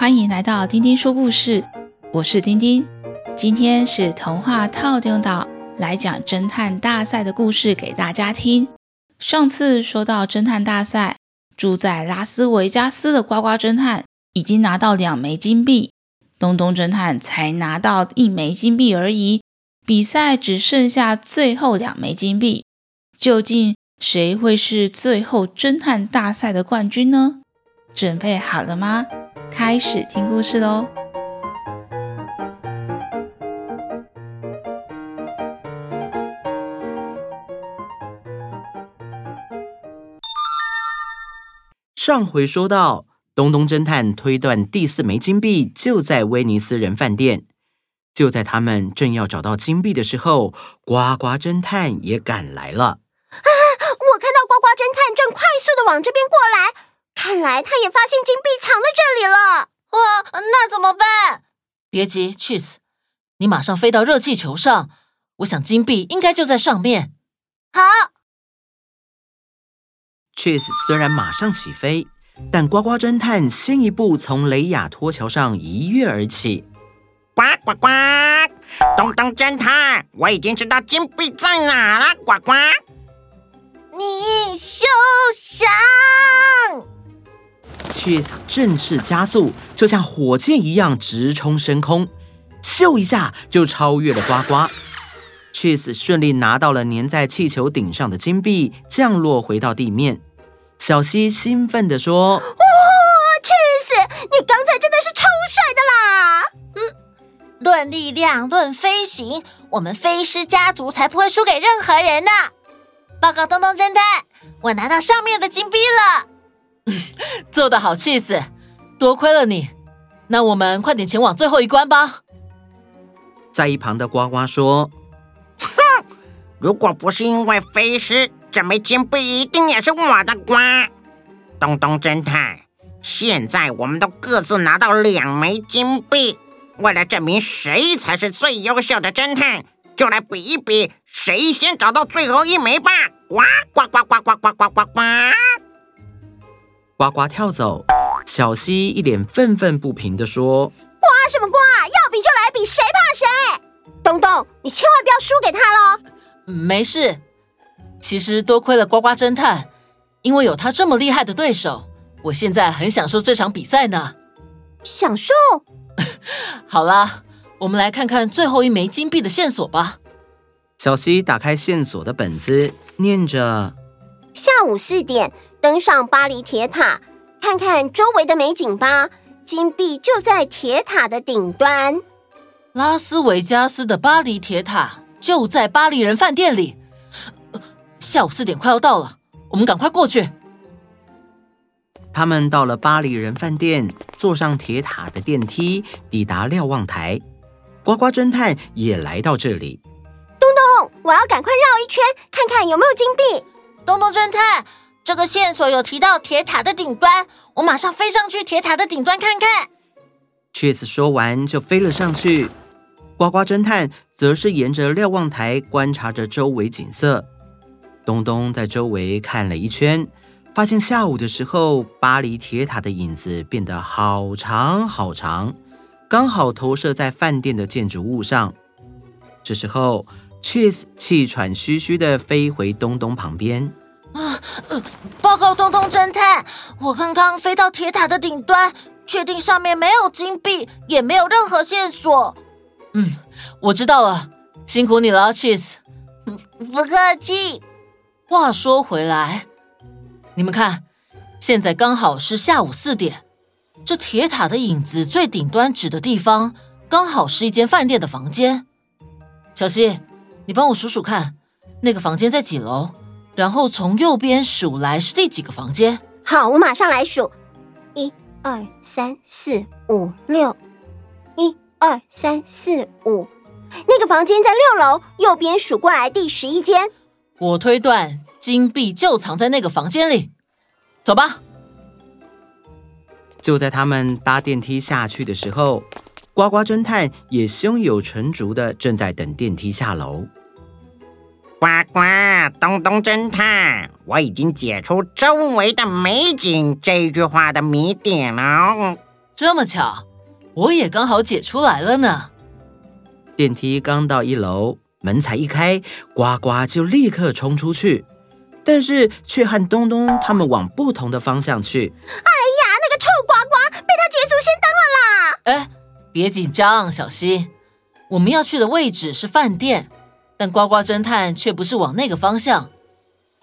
欢迎来到丁丁说故事，我是丁丁。今天是童话透中岛来讲侦探大赛的故事给大家听。上次说到侦探大赛，住在拉斯维加斯的呱呱侦探已经拿到两枚金币，东东侦探才拿到一枚金币而已。比赛只剩下最后两枚金币，究竟谁会是最后侦探大赛的冠军呢？准备好了吗？开始听故事喽！上回说到，东东侦探推断第四枚金币就在威尼斯人饭店。就在他们正要找到金币的时候，呱呱侦探也赶来了。啊！我看到呱呱侦探正快速的往这边过来，看来他也发现金币藏在这里了。哇，那怎么办？别急，Cheese，你马上飞到热气球上，我想金币应该就在上面。好。Cheese 虽然马上起飞，但呱呱侦探先一步从雷亚托桥上一跃而起。呱呱呱！东东侦探，我已经知道金币在哪了。呱呱！你休想！Cheese 正式加速，就像火箭一样直冲升空，咻一下就超越了呱呱。Cheese 顺利拿到了粘在气球顶上的金币，降落回到地面。小希兴奋地说：“哇，Cheese，你刚才真的是超帅的啦！”嗯。论力量，论飞行，我们飞狮家族才不会输给任何人呢！报告东东侦探，我拿到上面的金币了。做得好，气死！多亏了你。那我们快点前往最后一关吧。在一旁的呱呱说：“哼，如果不是因为飞狮，这枚金币一定也是我的呱。东东侦探，现在我们都各自拿到两枚金币。”为了证明谁才是最优秀的侦探，就来比一比谁先找到最后一枚吧！呱呱呱呱呱呱呱呱！呱呱呱跳走，小溪一脸愤愤不平地说：“呱什么呱？要比就来比，谁怕谁？东东，你千万不要输给他喽！”没事，其实多亏了呱呱侦探，因为有他这么厉害的对手，我现在很享受这场比赛呢。享受。好啦，我们来看看最后一枚金币的线索吧。小西打开线索的本子，念着：下午四点登上巴黎铁塔，看看周围的美景吧。金币就在铁塔的顶端。拉斯维加斯的巴黎铁塔就在巴黎人饭店里。下午四点快要到了，我们赶快过去。他们到了巴黎人饭店，坐上铁塔的电梯，抵达瞭望台。呱呱侦探也来到这里。东东，我要赶快绕一圈，看看有没有金币。东东侦探，这个线索有提到铁塔的顶端，我马上飞上去铁塔的顶端看看。Cheese 说完就飞了上去，呱呱侦探则是沿着瞭望台观察着周围景色。东东在周围看了一圈。发现下午的时候，巴黎铁塔的影子变得好长好长，刚好投射在饭店的建筑物上。这时候，Cheese 气喘吁吁地飞回东东旁边。啊，报告东东侦探，我刚刚飞到铁塔的顶端，确定上面没有金币，也没有任何线索。嗯，我知道了，辛苦你了，Cheese。不客气。话说回来。你们看，现在刚好是下午四点，这铁塔的影子最顶端指的地方，刚好是一间饭店的房间。小希，你帮我数数看，那个房间在几楼？然后从右边数来是第几个房间？好，我马上来数，一二三四五六，一二三四五，那个房间在六楼，右边数过来第十一间。我推断。金币就藏在那个房间里，走吧。就在他们搭电梯下去的时候，呱呱侦探也胸有成竹的正在等电梯下楼。呱呱，东东侦探，我已经解出周围的美景这句话的谜点了。这么巧，我也刚好解出来了呢。电梯刚到一楼，门才一开，呱呱就立刻冲出去，但是却和东东他们往不同的方向去。哎呀，那个臭呱呱被他捷足先登了啦！哎，别紧张，小希，我们要去的位置是饭店，但呱呱侦探却不是往那个方向。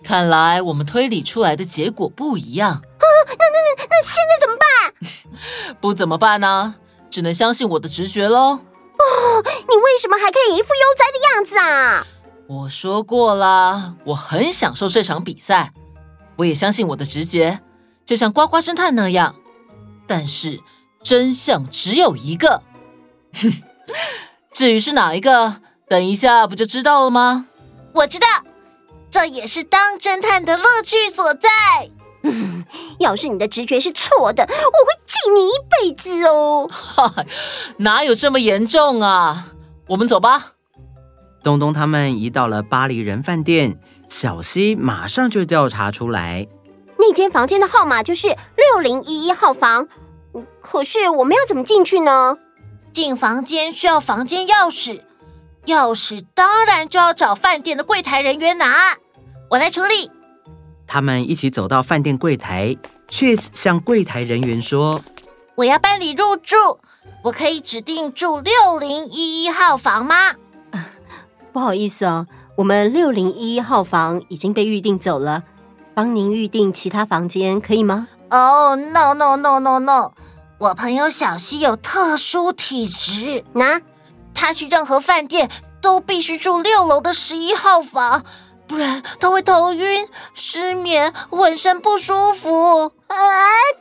看来我们推理出来的结果不一样。啊，那那那那现在怎么办？不怎么办呢？只能相信我的直觉喽。哦，你为什么还可以一副悠哉的样子啊？我说过了，我很享受这场比赛。我也相信我的直觉，就像呱呱侦探那样。但是真相只有一个。哼，至于是哪一个，等一下不就知道了吗？我知道。这也是当侦探的乐趣所在。嗯，要是你的直觉是错的，我会记你一辈子哦。哈，哪有这么严重啊？我们走吧。东东他们一到了巴黎人饭店，小西马上就调查出来，那间房间的号码就是六零一一号房。可是我们要怎么进去呢？进房间需要房间钥匙，钥匙当然就要找饭店的柜台人员拿。我来处理。他们一起走到饭店柜台，Cheese 向柜台人员说：“我要办理入住，我可以指定住六零一一号房吗？” 不好意思哦，我们六零一一号房已经被预定走了，帮您预定其他房间可以吗？哦、oh，no no no no no，我朋友小西有特殊体质，那他去任何饭店都必须住六楼的十一号房。不然他会头晕、失眠、浑身不舒服。哎，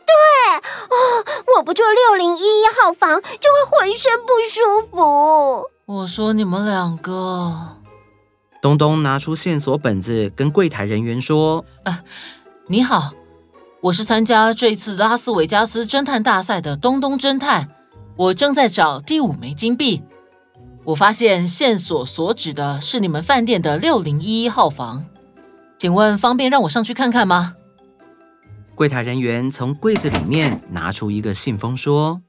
对，哦，我不住六零一一号房就会浑身不舒服。我说你们两个，东东拿出线索本子跟柜台人员说：“啊，你好，我是参加这次拉斯维加斯侦探大赛的东东侦探，我正在找第五枚金币。”我发现线索所指的是你们饭店的六零一一号房，请问方便让我上去看看吗？柜台人员从柜子里面拿出一个信封，说：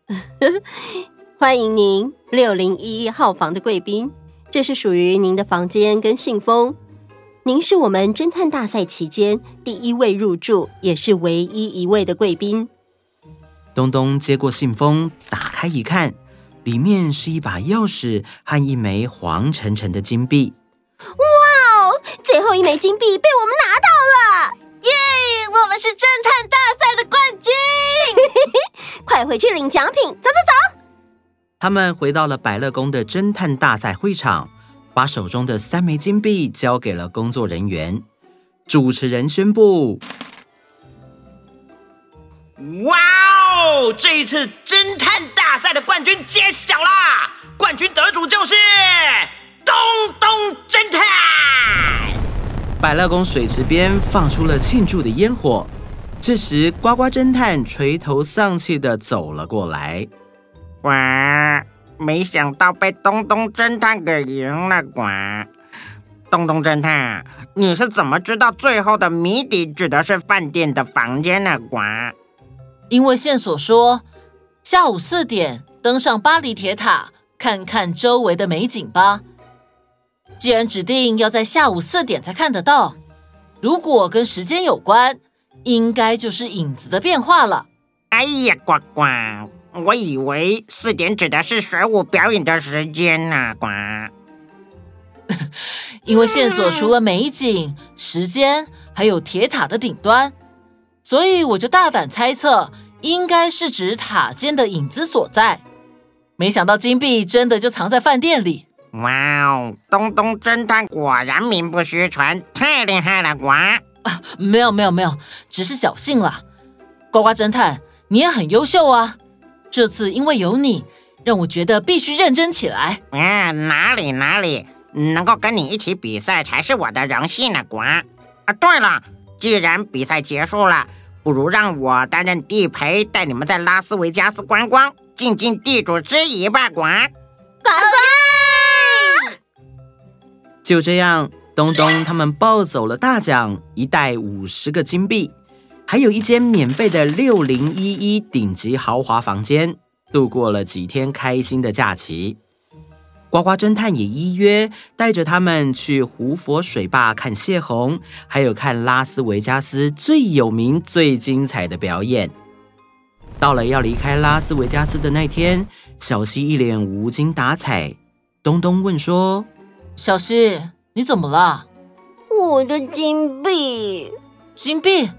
“欢迎您六零一一号房的贵宾，这是属于您的房间跟信封。您是我们侦探大赛期间第一位入住，也是唯一一位的贵宾。”东东接过信封，打开一看。里面是一把钥匙和一枚黄澄澄的金币。哇哦！最后一枚金币被我们拿到了！耶！我们是侦探大赛的冠军！快回去领奖品！走走走！他们回到了百乐宫的侦探大赛会场，把手中的三枚金币交给了工作人员。主持人宣布：哇哦！这一次侦探大赛的冠军揭晓啦！冠军得主就是东东侦探。百乐宫水池边放出了庆祝的烟火。这时，呱呱侦探垂头丧气地走了过来。哇！没想到被东东侦探给赢了，呱！东东侦探，你是怎么知道最后的谜底指的是饭店的房间呢，呱？因为线索说。下午四点登上巴黎铁塔，看看周围的美景吧。既然指定要在下午四点才看得到，如果跟时间有关，应该就是影子的变化了。哎呀，呱呱，我以为四点指的是水舞表演的时间呢，呱。因为线索除了美景、时间，还有铁塔的顶端，所以我就大胆猜测。应该是指塔尖的影子所在，没想到金币真的就藏在饭店里。哇哦，东东侦探果然名不虚传，太厉害了！呱，啊，没有没有没有，只是侥幸了。呱呱侦探，你也很优秀啊！这次因为有你，让我觉得必须认真起来。啊，哪里哪里，能够跟你一起比赛才是我的荣幸呢！呱，啊，对了，既然比赛结束了。不如让我担任地陪，带你们在拉斯维加斯观光，尽尽地主之谊吧！呱呱呱！就这样，东东他们抱走了大奖，一袋五十个金币。还有一间免费的六零一一顶级豪华房间，度过了几天开心的假期。呱呱侦探也依约带着他们去胡佛水坝看泄洪，还有看拉斯维加斯最有名、最精彩的表演。到了要离开拉斯维加斯的那天，小希一脸无精打采。东东问说：“小希，你怎么了？”“我的金币。”“金币？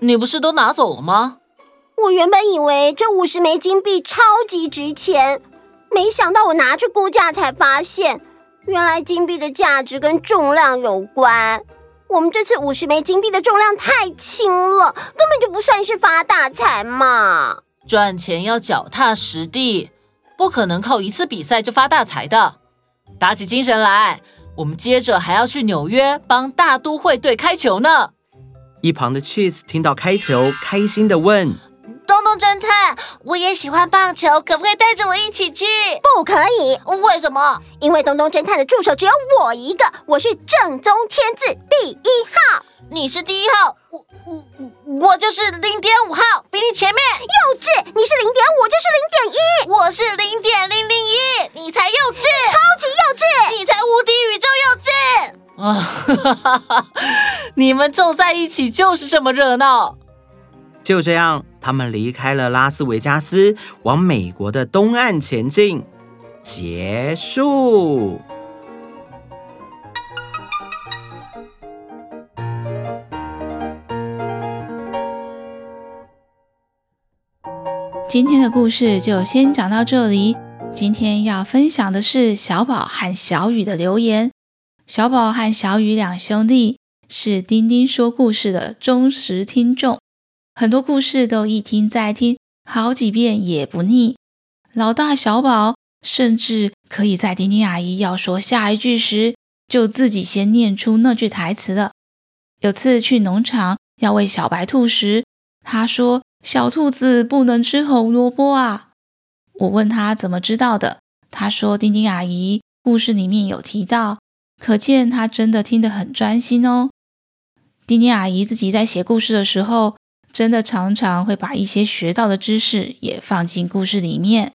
你不是都拿走了吗？”“我原本以为这五十枚金币超级值钱。”没想到我拿去估价才发现，原来金币的价值跟重量有关。我们这次五十枚金币的重量太轻了，根本就不算是发大财嘛。赚钱要脚踏实地，不可能靠一次比赛就发大财的。打起精神来，我们接着还要去纽约帮大都会队开球呢。一旁的 Cheese 听到开球，开心的问。东东侦探，我也喜欢棒球，可不可以带着我一起去？不可以，为什么？因为东东侦探的助手只有我一个，我是正宗天字第一号。你是第一号，我我我就是零点五号，比你前面。幼稚，你是零点五，就是零点一，我是零点零零一，你才幼稚，超级幼稚，你才无敌宇宙幼稚。啊哈哈哈！你们凑在一起就是这么热闹。就这样，他们离开了拉斯维加斯，往美国的东岸前进。结束。今天的故事就先讲到这里。今天要分享的是小宝和小雨的留言。小宝和小雨两兄弟是丁丁说故事的忠实听众。很多故事都一听再听，好几遍也不腻。老大小宝甚至可以在丁丁阿姨要说下一句时，就自己先念出那句台词了。有次去农场要喂小白兔时，他说：“小兔子不能吃红萝卜啊。”我问他怎么知道的，他说：“丁丁阿姨故事里面有提到，可见他真的听得很专心哦。”丁丁阿姨自己在写故事的时候，真的常常会把一些学到的知识也放进故事里面。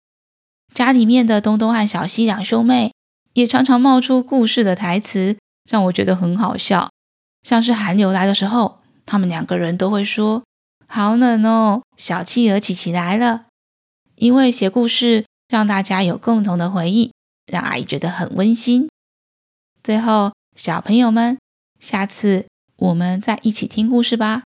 家里面的东东和小西两兄妹也常常冒出故事的台词，让我觉得很好笑。像是寒流来的时候，他们两个人都会说：“好冷哦，小企鹅琪琪来了。”因为写故事让大家有共同的回忆，让阿姨觉得很温馨。最后，小朋友们，下次我们再一起听故事吧。